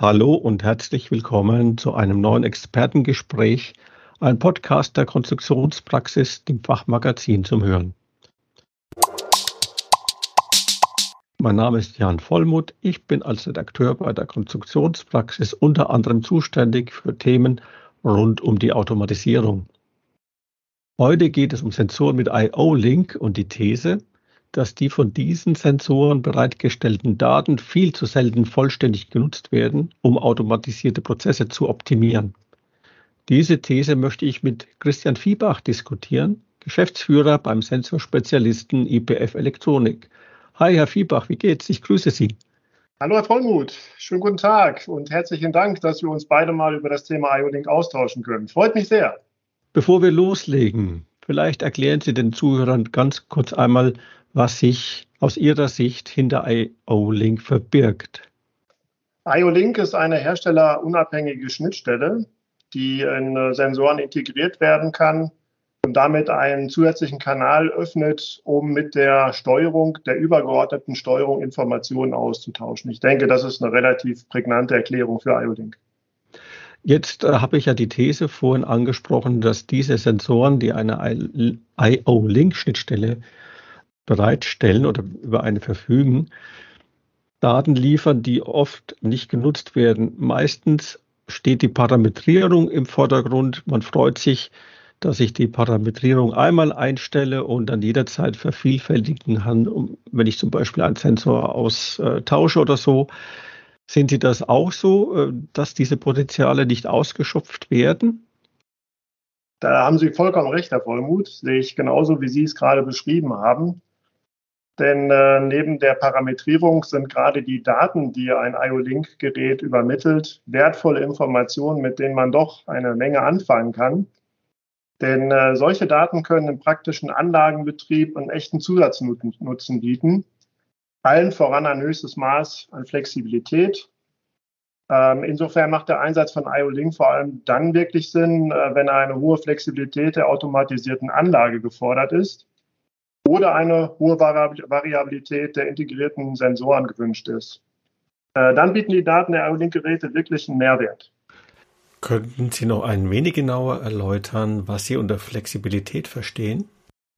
Hallo und herzlich willkommen zu einem neuen Expertengespräch, ein Podcast der Konstruktionspraxis, dem Fachmagazin zum Hören. Mein Name ist Jan Vollmuth. Ich bin als Redakteur bei der Konstruktionspraxis unter anderem zuständig für Themen rund um die Automatisierung. Heute geht es um Sensoren mit IO-Link und die These, dass die von diesen Sensoren bereitgestellten Daten viel zu selten vollständig genutzt werden, um automatisierte Prozesse zu optimieren. Diese These möchte ich mit Christian Viebach diskutieren, Geschäftsführer beim Sensorspezialisten IPF Elektronik. Hi, Herr Viebach, wie geht's? Ich grüße Sie. Hallo, Herr Vollmuth. Schönen guten Tag und herzlichen Dank, dass wir uns beide mal über das Thema IO-Link austauschen können. Freut mich sehr. Bevor wir loslegen, vielleicht erklären Sie den Zuhörern ganz kurz einmal, was sich aus Ihrer Sicht hinter IO-Link verbirgt. IO-Link ist eine herstellerunabhängige Schnittstelle, die in äh, Sensoren integriert werden kann und damit einen zusätzlichen Kanal öffnet, um mit der Steuerung, der übergeordneten Steuerung Informationen auszutauschen. Ich denke, das ist eine relativ prägnante Erklärung für IO-Link. Jetzt äh, habe ich ja die These vorhin angesprochen, dass diese Sensoren, die eine IO-Link-Schnittstelle bereitstellen oder über eine verfügen, Daten liefern, die oft nicht genutzt werden. Meistens steht die Parametrierung im Vordergrund. Man freut sich, dass ich die Parametrierung einmal einstelle und dann jederzeit vervielfältigen kann, wenn ich zum Beispiel einen Sensor austausche oder so. Sind Sie das auch so, äh, dass diese Potenziale nicht ausgeschöpft werden? Da haben Sie vollkommen recht, Herr Vollmuth. Sehe ich genauso, wie Sie es gerade beschrieben haben. Denn äh, neben der Parametrierung sind gerade die Daten, die ein IO-Link-Gerät übermittelt, wertvolle Informationen, mit denen man doch eine Menge anfangen kann. Denn äh, solche Daten können im praktischen Anlagenbetrieb einen echten Zusatznutzen bieten. Allen voran ein höchstes Maß an Flexibilität. Ähm, insofern macht der Einsatz von IO-Link vor allem dann wirklich Sinn, äh, wenn eine hohe Flexibilität der automatisierten Anlage gefordert ist oder eine hohe Variabilität der integrierten Sensoren gewünscht ist. Äh, dann bieten die Daten der IO-Link-Geräte wirklich einen Mehrwert. Könnten Sie noch ein wenig genauer erläutern, was Sie unter Flexibilität verstehen?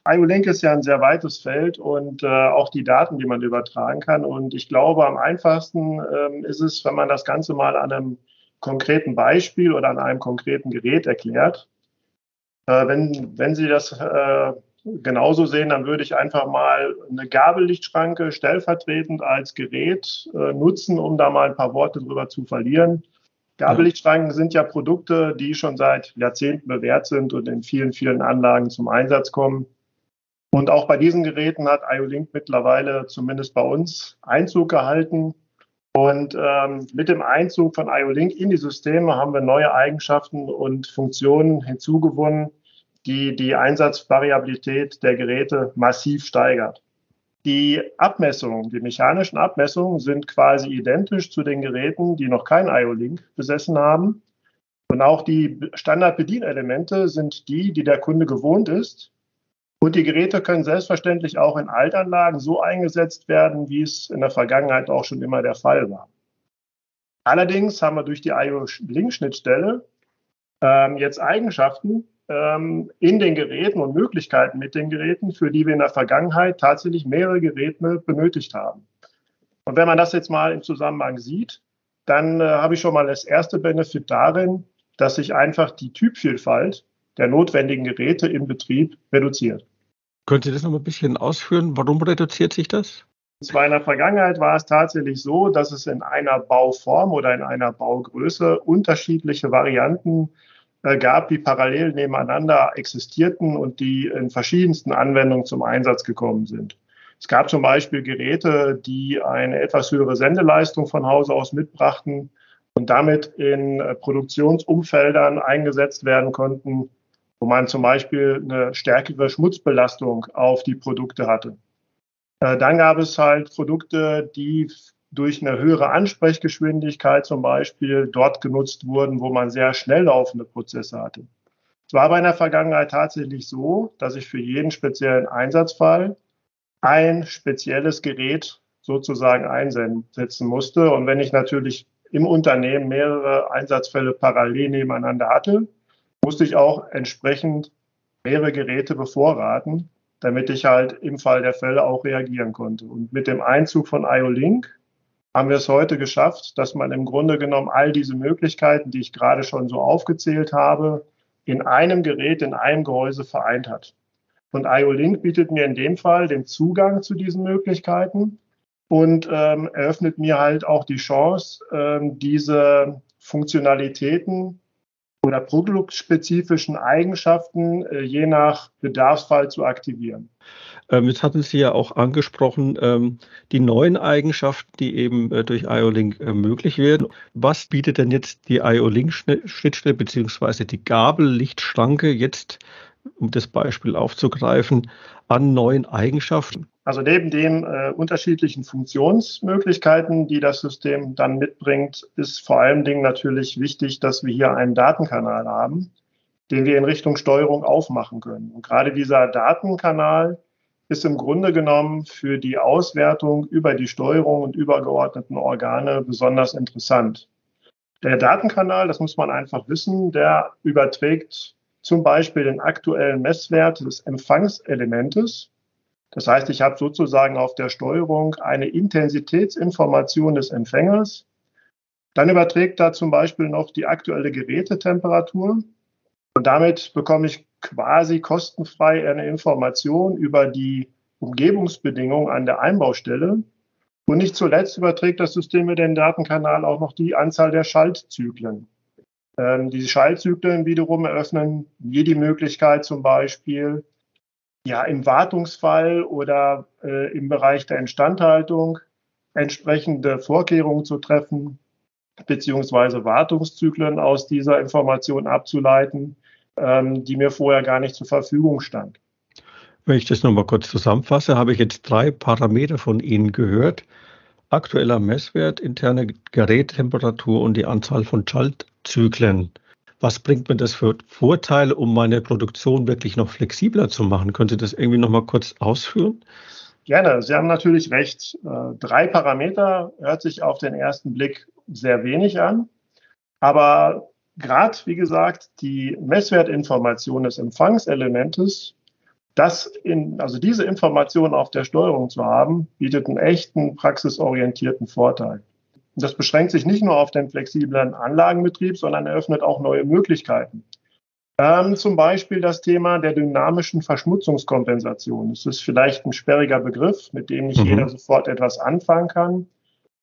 IO-Link ist ja ein sehr weites Feld und äh, auch die Daten, die man übertragen kann. Und ich glaube, am einfachsten ähm, ist es, wenn man das Ganze mal an einem konkreten Beispiel oder an einem konkreten Gerät erklärt. Äh, wenn, wenn Sie das äh, genauso sehen, dann würde ich einfach mal eine Gabellichtschranke stellvertretend als Gerät äh, nutzen, um da mal ein paar Worte drüber zu verlieren. Gabellichtschranken sind ja Produkte, die schon seit Jahrzehnten bewährt sind und in vielen, vielen Anlagen zum Einsatz kommen. Und auch bei diesen Geräten hat IO-Link mittlerweile zumindest bei uns Einzug gehalten. Und ähm, mit dem Einzug von IO-Link in die Systeme haben wir neue Eigenschaften und Funktionen hinzugewonnen, die die Einsatzvariabilität der Geräte massiv steigert. Die Abmessungen, die mechanischen Abmessungen sind quasi identisch zu den Geräten, die noch kein IO-Link besessen haben. Und auch die Standardbedienelemente sind die, die der Kunde gewohnt ist. Und die Geräte können selbstverständlich auch in Altanlagen so eingesetzt werden, wie es in der Vergangenheit auch schon immer der Fall war. Allerdings haben wir durch die IO-Link-Schnittstelle ähm, jetzt Eigenschaften, ähm, in den Geräten und Möglichkeiten mit den Geräten, für die wir in der Vergangenheit tatsächlich mehrere Geräte benötigt haben. Und wenn man das jetzt mal im Zusammenhang sieht, dann äh, habe ich schon mal das erste Benefit darin, dass sich einfach die Typvielfalt der notwendigen Geräte im Betrieb reduziert. Können Sie das noch ein bisschen ausführen? Warum reduziert sich das? Zwar in der Vergangenheit war es tatsächlich so, dass es in einer Bauform oder in einer Baugröße unterschiedliche Varianten äh, gab, die parallel nebeneinander existierten und die in verschiedensten Anwendungen zum Einsatz gekommen sind. Es gab zum Beispiel Geräte, die eine etwas höhere Sendeleistung von Hause aus mitbrachten und damit in äh, Produktionsumfeldern eingesetzt werden konnten, wo man zum Beispiel eine stärkere Schmutzbelastung auf die Produkte hatte. Äh, dann gab es halt Produkte, die durch eine höhere Ansprechgeschwindigkeit zum Beispiel dort genutzt wurden, wo man sehr schnell laufende Prozesse hatte. Es war aber in der Vergangenheit tatsächlich so, dass ich für jeden speziellen Einsatzfall ein spezielles Gerät sozusagen einsetzen musste. Und wenn ich natürlich im Unternehmen mehrere Einsatzfälle parallel nebeneinander hatte, musste ich auch entsprechend mehrere Geräte bevorraten, damit ich halt im Fall der Fälle auch reagieren konnte. Und mit dem Einzug von IO-Link haben wir es heute geschafft, dass man im Grunde genommen all diese Möglichkeiten, die ich gerade schon so aufgezählt habe, in einem Gerät, in einem Gehäuse vereint hat. Und IO-Link bietet mir in dem Fall den Zugang zu diesen Möglichkeiten und ähm, eröffnet mir halt auch die Chance, ähm, diese Funktionalitäten oder produktspezifischen Eigenschaften äh, je nach Bedarfsfall zu aktivieren. Ähm, jetzt hatten Sie ja auch angesprochen, ähm, die neuen Eigenschaften, die eben äh, durch IO-Link äh, möglich werden. Was bietet denn jetzt die IO-Link-Schnittstelle beziehungsweise die Gabellichtschranke jetzt, um das Beispiel aufzugreifen, an neuen Eigenschaften? Also neben den äh, unterschiedlichen Funktionsmöglichkeiten, die das System dann mitbringt, ist vor allen Dingen natürlich wichtig, dass wir hier einen Datenkanal haben, den wir in Richtung Steuerung aufmachen können. Und gerade dieser Datenkanal ist im Grunde genommen für die Auswertung über die Steuerung und übergeordneten Organe besonders interessant. Der Datenkanal, das muss man einfach wissen, der überträgt zum Beispiel den aktuellen Messwert des Empfangselementes. Das heißt, ich habe sozusagen auf der Steuerung eine Intensitätsinformation des Empfängers. Dann überträgt da zum Beispiel noch die aktuelle Gerätetemperatur. Und damit bekomme ich quasi kostenfrei eine Information über die Umgebungsbedingungen an der Einbaustelle. Und nicht zuletzt überträgt das System mir den Datenkanal auch noch die Anzahl der Schaltzyklen. Ähm, diese Schaltzyklen wiederum eröffnen mir die Möglichkeit, zum Beispiel ja, im Wartungsfall oder äh, im Bereich der Instandhaltung entsprechende Vorkehrungen zu treffen, beziehungsweise Wartungszyklen aus dieser Information abzuleiten, ähm, die mir vorher gar nicht zur Verfügung stand. Wenn ich das nochmal kurz zusammenfasse, habe ich jetzt drei Parameter von Ihnen gehört. Aktueller Messwert, interne Gerättemperatur und die Anzahl von Schaltzyklen. Was bringt mir das für Vorteile, um meine Produktion wirklich noch flexibler zu machen? Können Sie das irgendwie nochmal kurz ausführen? Gerne. Sie haben natürlich recht. Äh, drei Parameter hört sich auf den ersten Blick sehr wenig an. Aber gerade, wie gesagt, die Messwertinformation des Empfangselementes, das in, also diese Information auf der Steuerung zu haben, bietet einen echten praxisorientierten Vorteil. Das beschränkt sich nicht nur auf den flexiblen Anlagenbetrieb, sondern eröffnet auch neue Möglichkeiten. Ähm, zum Beispiel das Thema der dynamischen Verschmutzungskompensation. Das ist vielleicht ein sperriger Begriff, mit dem nicht mhm. jeder sofort etwas anfangen kann.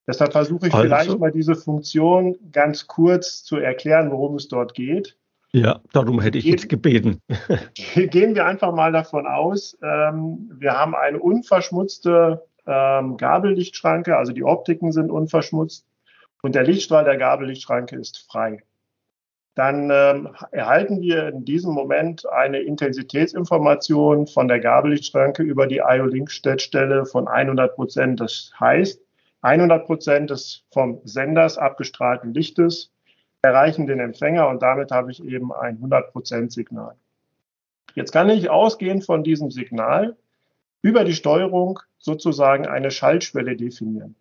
Deshalb versuche ich also. vielleicht mal diese Funktion ganz kurz zu erklären, worum es dort geht. Ja, darum hätte ich gehen, jetzt gebeten. Gehen wir einfach mal davon aus, ähm, wir haben eine unverschmutzte ähm, Gabellichtschranke, also die Optiken sind unverschmutzt und der Lichtstrahl der Gabellichtschranke ist frei. Dann ähm, erhalten wir in diesem Moment eine Intensitätsinformation von der Gabellichtschranke über die IO-Link-Schnittstelle von 100 Prozent. Das heißt, 100 Prozent des vom Senders abgestrahlten Lichtes erreichen den Empfänger und damit habe ich eben ein 100 Prozent Signal. Jetzt kann ich ausgehend von diesem Signal über die Steuerung sozusagen eine Schaltschwelle definieren.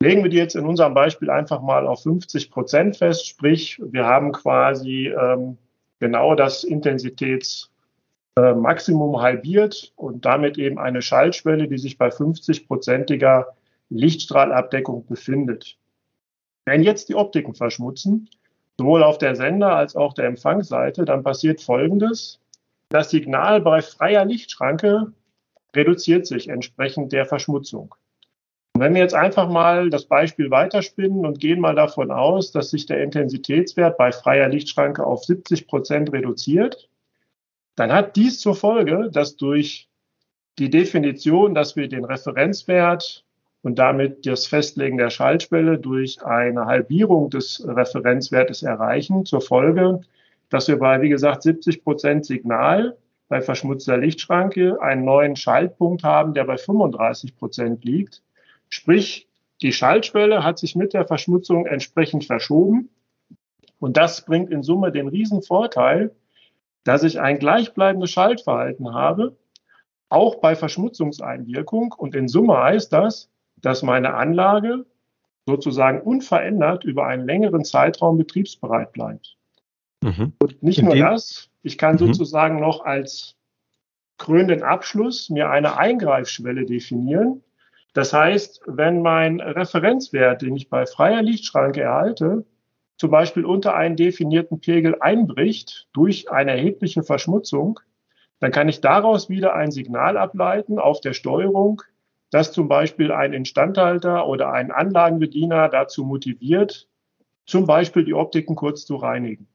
Legen wir die jetzt in unserem Beispiel einfach mal auf 50 Prozent fest, sprich wir haben quasi ähm, genau das Intensitätsmaximum äh, halbiert und damit eben eine Schaltschwelle, die sich bei 50-prozentiger Lichtstrahlabdeckung befindet. Wenn jetzt die Optiken verschmutzen, sowohl auf der Sender- als auch der Empfangsseite, dann passiert Folgendes. Das Signal bei freier Lichtschranke reduziert sich entsprechend der Verschmutzung. Und wenn wir jetzt einfach mal das Beispiel weiterspinnen und gehen mal davon aus, dass sich der Intensitätswert bei freier Lichtschranke auf 70 Prozent reduziert, dann hat dies zur Folge, dass durch die Definition, dass wir den Referenzwert und damit das Festlegen der Schaltschwelle durch eine Halbierung des Referenzwertes erreichen, zur Folge, dass wir bei, wie gesagt, 70 Prozent Signal bei verschmutzter Lichtschranke einen neuen Schaltpunkt haben, der bei 35 Prozent liegt. Sprich, die Schaltschwelle hat sich mit der Verschmutzung entsprechend verschoben. Und das bringt in Summe den riesen Vorteil, dass ich ein gleichbleibendes Schaltverhalten habe, auch bei Verschmutzungseinwirkung. Und in Summe heißt das, dass meine Anlage sozusagen unverändert über einen längeren Zeitraum betriebsbereit bleibt. Mhm. Und nicht nur das, ich kann mhm. sozusagen noch als krönenden Abschluss mir eine Eingreifschwelle definieren. Das heißt, wenn mein Referenzwert, den ich bei freier Lichtschranke erhalte, zum Beispiel unter einen definierten Pegel einbricht durch eine erhebliche Verschmutzung, dann kann ich daraus wieder ein Signal ableiten auf der Steuerung, das zum Beispiel ein Instandhalter oder ein Anlagenbediener dazu motiviert, zum Beispiel die Optiken kurz zu reinigen.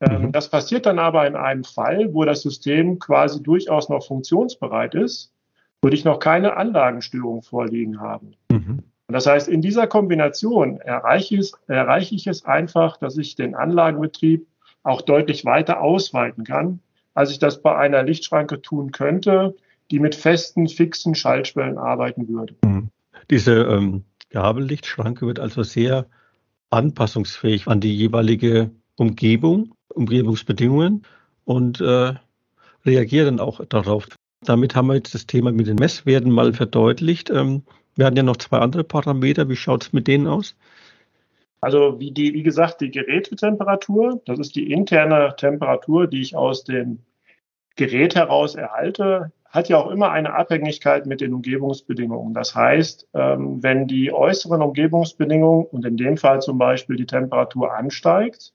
Ähm, mhm. Das passiert dann aber in einem Fall, wo das System quasi durchaus noch funktionsbereit ist und ich noch keine Anlagenstörung vorliegen habe. Mhm. Das heißt, in dieser Kombination erreiche ich, es, erreiche ich es einfach, dass ich den Anlagenbetrieb auch deutlich weiter ausweiten kann, als ich das bei einer Lichtschranke tun könnte, die mit festen, fixen Schaltschwellen arbeiten würde. Mhm. Diese ähm, Gabellichtschranke wird also sehr anpassungsfähig an die jeweilige Umgebung, Umgebungsbedingungen und äh, reagiert dann auch darauf. Damit haben wir jetzt das Thema mit den Messwerten mal verdeutlicht. Ähm, wir hatten ja noch zwei andere Parameter. Wie schaut es mit denen aus? Also wie, die, wie gesagt, die Gerätetemperatur, das ist die interne Temperatur, die ich aus dem Gerät heraus erhalte, hat ja auch immer eine Abhängigkeit mit den Umgebungsbedingungen. Das heißt, ähm, wenn die äußeren Umgebungsbedingungen und in dem Fall zum Beispiel die Temperatur ansteigt,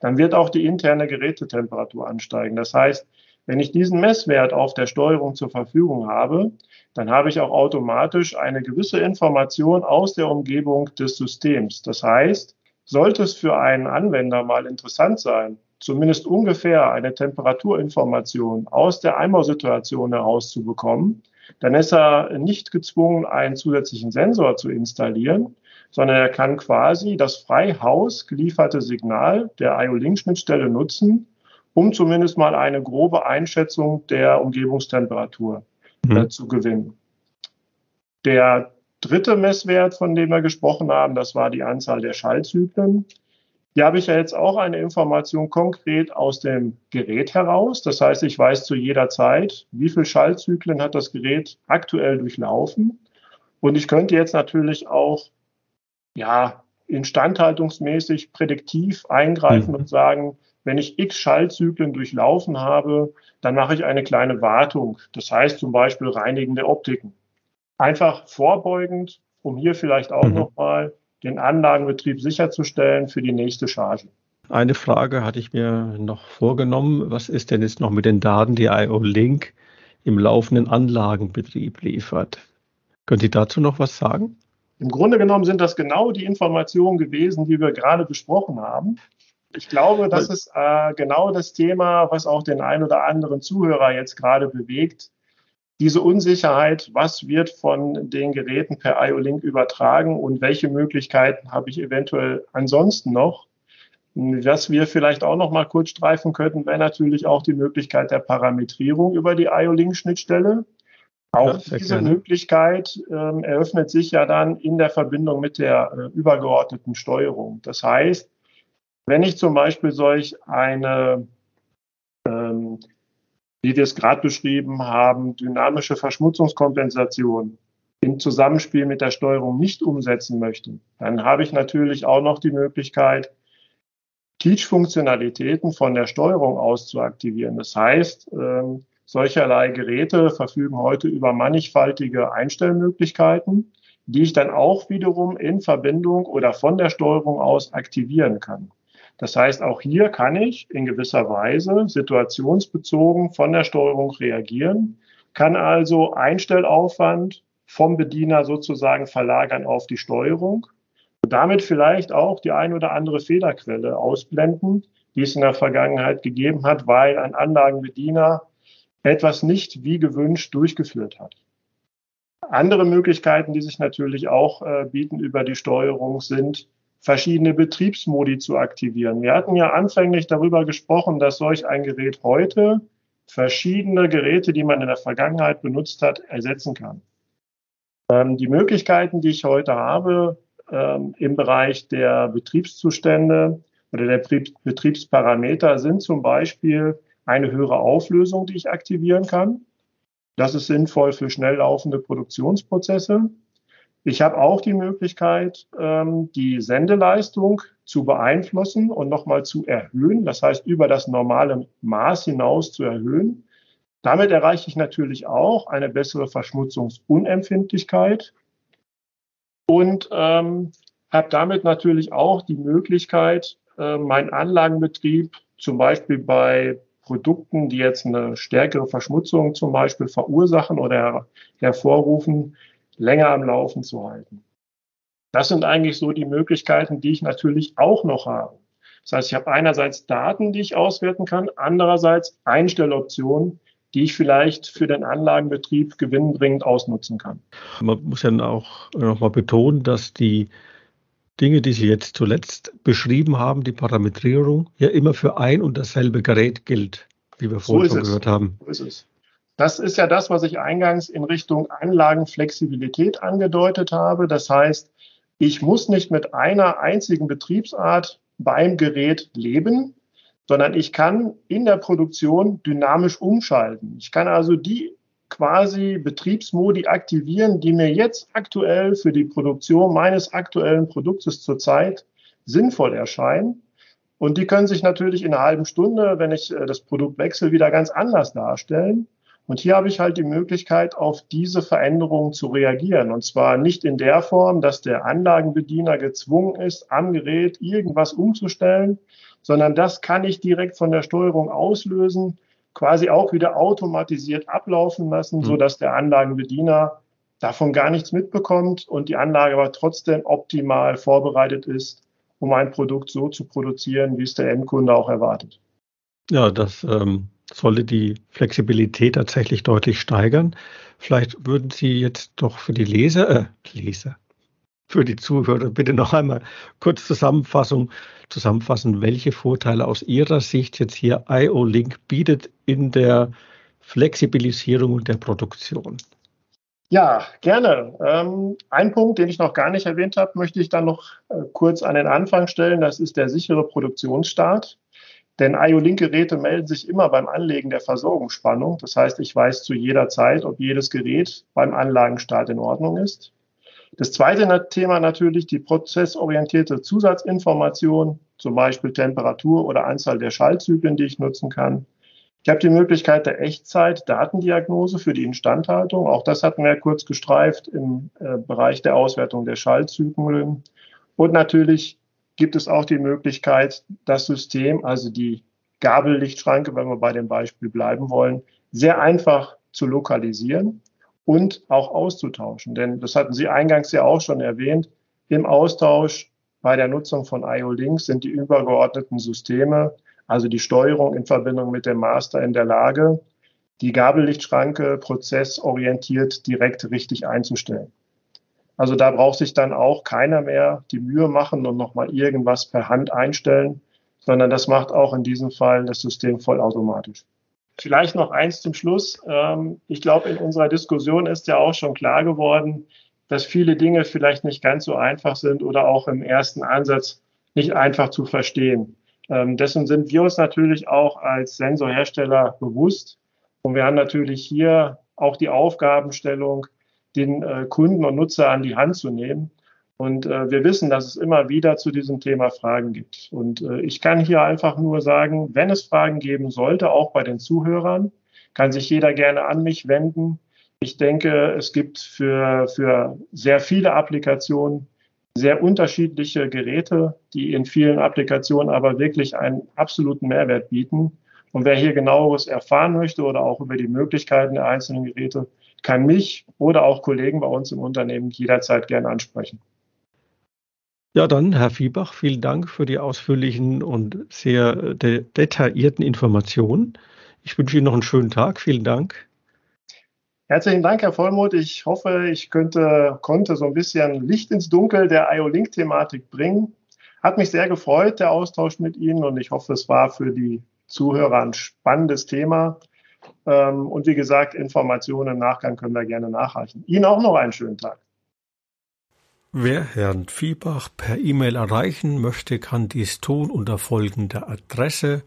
dann wird auch die interne Gerätetemperatur ansteigen. Das heißt, wenn ich diesen Messwert auf der Steuerung zur Verfügung habe, dann habe ich auch automatisch eine gewisse Information aus der Umgebung des Systems. Das heißt, sollte es für einen Anwender mal interessant sein, zumindest ungefähr eine Temperaturinformation aus der Einbausituation herauszubekommen, dann ist er nicht gezwungen, einen zusätzlichen Sensor zu installieren, sondern er kann quasi das frei Haus gelieferte Signal der IO-Link-Schnittstelle nutzen, um zumindest mal eine grobe Einschätzung der Umgebungstemperatur mhm. äh, zu gewinnen. Der dritte Messwert, von dem wir gesprochen haben, das war die Anzahl der Schallzyklen. Hier habe ich ja jetzt auch eine Information konkret aus dem Gerät heraus. Das heißt, ich weiß zu jeder Zeit, wie viele Schallzyklen hat das Gerät aktuell durchlaufen. Und ich könnte jetzt natürlich auch ja, instandhaltungsmäßig prädiktiv eingreifen mhm. und sagen, wenn ich x Schaltzyklen durchlaufen habe, dann mache ich eine kleine Wartung. Das heißt zum Beispiel reinigende Optiken. Einfach vorbeugend, um hier vielleicht auch mhm. nochmal den Anlagenbetrieb sicherzustellen für die nächste Charge. Eine Frage hatte ich mir noch vorgenommen. Was ist denn jetzt noch mit den Daten, die IO Link im laufenden Anlagenbetrieb liefert? Können Sie dazu noch was sagen? Im Grunde genommen sind das genau die Informationen gewesen, die wir gerade besprochen haben. Ich glaube, das ist äh, genau das Thema, was auch den ein oder anderen Zuhörer jetzt gerade bewegt. Diese Unsicherheit, was wird von den Geräten per IO-Link übertragen und welche Möglichkeiten habe ich eventuell ansonsten noch? Was wir vielleicht auch noch mal kurz streifen könnten, wäre natürlich auch die Möglichkeit der Parametrierung über die IO-Link-Schnittstelle. Auch ja, diese gerne. Möglichkeit ähm, eröffnet sich ja dann in der Verbindung mit der äh, übergeordneten Steuerung. Das heißt, wenn ich zum Beispiel solch eine, ähm, wie wir es gerade beschrieben haben, dynamische Verschmutzungskompensation im Zusammenspiel mit der Steuerung nicht umsetzen möchte, dann habe ich natürlich auch noch die Möglichkeit, Teach-Funktionalitäten von der Steuerung aus zu aktivieren. Das heißt, ähm, Solcherlei Geräte verfügen heute über mannigfaltige Einstellmöglichkeiten, die ich dann auch wiederum in Verbindung oder von der Steuerung aus aktivieren kann. Das heißt, auch hier kann ich in gewisser Weise situationsbezogen von der Steuerung reagieren, kann also Einstellaufwand vom Bediener sozusagen verlagern auf die Steuerung und damit vielleicht auch die ein oder andere Fehlerquelle ausblenden, die es in der Vergangenheit gegeben hat, weil ein Anlagenbediener etwas nicht wie gewünscht durchgeführt hat. Andere Möglichkeiten, die sich natürlich auch äh, bieten über die Steuerung, sind verschiedene Betriebsmodi zu aktivieren. Wir hatten ja anfänglich darüber gesprochen, dass solch ein Gerät heute verschiedene Geräte, die man in der Vergangenheit benutzt hat, ersetzen kann. Ähm, die Möglichkeiten, die ich heute habe ähm, im Bereich der Betriebszustände oder der Betriebsparameter sind zum Beispiel eine höhere Auflösung, die ich aktivieren kann. Das ist sinnvoll für schnell laufende Produktionsprozesse. Ich habe auch die Möglichkeit, ähm, die Sendeleistung zu beeinflussen und nochmal zu erhöhen, das heißt über das normale Maß hinaus zu erhöhen. Damit erreiche ich natürlich auch eine bessere Verschmutzungsunempfindlichkeit und ähm, habe damit natürlich auch die Möglichkeit, äh, meinen Anlagenbetrieb zum Beispiel bei Produkten, die jetzt eine stärkere Verschmutzung zum Beispiel verursachen oder her hervorrufen, länger am Laufen zu halten. Das sind eigentlich so die Möglichkeiten, die ich natürlich auch noch habe. Das heißt, ich habe einerseits Daten, die ich auswerten kann, andererseits Einstelloptionen, die ich vielleicht für den Anlagenbetrieb gewinnbringend ausnutzen kann. Man muss ja auch nochmal betonen, dass die Dinge, die Sie jetzt zuletzt beschrieben haben, die Parametrierung, ja immer für ein und dasselbe Gerät gilt, wie wir vorhin so schon gehört haben. So ist es. Das ist ja das, was ich eingangs in Richtung Anlagenflexibilität angedeutet habe. Das heißt, ich muss nicht mit einer einzigen Betriebsart beim Gerät leben, sondern ich kann in der Produktion dynamisch umschalten. Ich kann also die quasi Betriebsmodi aktivieren, die mir jetzt aktuell für die Produktion meines aktuellen Produktes zurzeit sinnvoll erscheinen. Und die können sich natürlich in einer halben Stunde, wenn ich äh, das Produkt wechsle, wieder ganz anders darstellen. Und hier habe ich halt die Möglichkeit, auf diese Veränderungen zu reagieren. Und zwar nicht in der Form, dass der Anlagenbediener gezwungen ist, am Gerät irgendwas umzustellen, sondern das kann ich direkt von der Steuerung auslösen, quasi auch wieder automatisiert ablaufen lassen, mhm. so dass der Anlagenbediener davon gar nichts mitbekommt und die Anlage aber trotzdem optimal vorbereitet ist, um ein Produkt so zu produzieren, wie es der Endkunde auch erwartet. Ja, das ähm, sollte die Flexibilität tatsächlich deutlich steigern. Vielleicht würden Sie jetzt doch für die Leser, äh, Leser, für die Zuhörer bitte noch einmal kurz Zusammenfassung, zusammenfassen, welche Vorteile aus Ihrer Sicht jetzt hier IO-Link bietet in der Flexibilisierung der Produktion. Ja, gerne. Ähm, ein Punkt, den ich noch gar nicht erwähnt habe, möchte ich dann noch äh, kurz an den Anfang stellen. Das ist der sichere Produktionsstart. Denn IO-Link-Geräte melden sich immer beim Anlegen der Versorgungsspannung. Das heißt, ich weiß zu jeder Zeit, ob jedes Gerät beim Anlagenstart in Ordnung ist. Das zweite Thema natürlich die prozessorientierte Zusatzinformation, zum Beispiel Temperatur oder Anzahl der Schaltzyklen, die ich nutzen kann. Ich habe die Möglichkeit der Echtzeit-Datendiagnose für die Instandhaltung. Auch das hatten wir kurz gestreift im äh, Bereich der Auswertung der Schaltzyklen. Und natürlich gibt es auch die Möglichkeit, das System, also die Gabellichtschranke, wenn wir bei dem Beispiel bleiben wollen, sehr einfach zu lokalisieren und auch auszutauschen. Denn das hatten Sie eingangs ja auch schon erwähnt. Im Austausch bei der Nutzung von IO-Links sind die übergeordneten Systeme, also die Steuerung in Verbindung mit dem Master in der Lage, die Gabellichtschranke prozessorientiert direkt richtig einzustellen. Also da braucht sich dann auch keiner mehr die Mühe machen und nochmal irgendwas per Hand einstellen, sondern das macht auch in diesem Fall das System vollautomatisch. Vielleicht noch eins zum Schluss. Ähm, ich glaube, in unserer Diskussion ist ja auch schon klar geworden, dass viele Dinge vielleicht nicht ganz so einfach sind oder auch im ersten Ansatz nicht einfach zu verstehen. Ähm, dessen sind wir uns natürlich auch als Sensorhersteller bewusst. Und wir haben natürlich hier auch die Aufgabenstellung, den äh, Kunden und Nutzer an die Hand zu nehmen. Und äh, wir wissen, dass es immer wieder zu diesem Thema Fragen gibt. Und äh, ich kann hier einfach nur sagen, wenn es Fragen geben sollte, auch bei den Zuhörern, kann sich jeder gerne an mich wenden. Ich denke, es gibt für, für sehr viele Applikationen sehr unterschiedliche Geräte, die in vielen Applikationen aber wirklich einen absoluten Mehrwert bieten. Und wer hier genaueres erfahren möchte oder auch über die Möglichkeiten der einzelnen Geräte, kann mich oder auch Kollegen bei uns im Unternehmen jederzeit gerne ansprechen. Ja, dann, Herr Viehbach, vielen Dank für die ausführlichen und sehr äh, de detaillierten Informationen. Ich wünsche Ihnen noch einen schönen Tag. Vielen Dank. Herzlichen Dank, Herr Vollmuth. Ich hoffe, ich könnte, konnte so ein bisschen Licht ins Dunkel der IO-Link-Thematik bringen. Hat mich sehr gefreut, der Austausch mit Ihnen, und ich hoffe, es war für die Zuhörer ein spannendes Thema. Ähm, und wie gesagt, Informationen im Nachgang können wir gerne nachreichen. Ihnen auch noch einen schönen Tag. Wer Herrn Viehbach per E-Mail erreichen möchte, kann dies tun unter folgender Adresse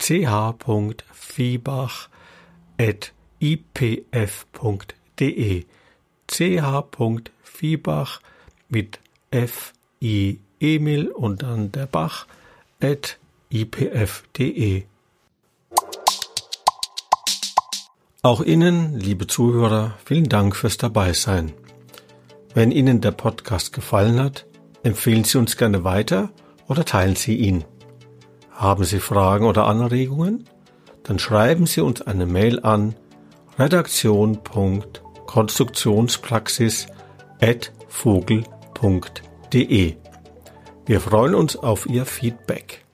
ch.viehbach.ipf.de. ch.viehbach mit f i Emil und dann der Bach at ipf.de. Auch Ihnen, liebe Zuhörer, vielen Dank fürs Dabeisein. Wenn Ihnen der Podcast gefallen hat, empfehlen Sie uns gerne weiter oder teilen Sie ihn. Haben Sie Fragen oder Anregungen? Dann schreiben Sie uns eine Mail an redaktion.konstruktionspraxis@vogel.de. Wir freuen uns auf Ihr Feedback.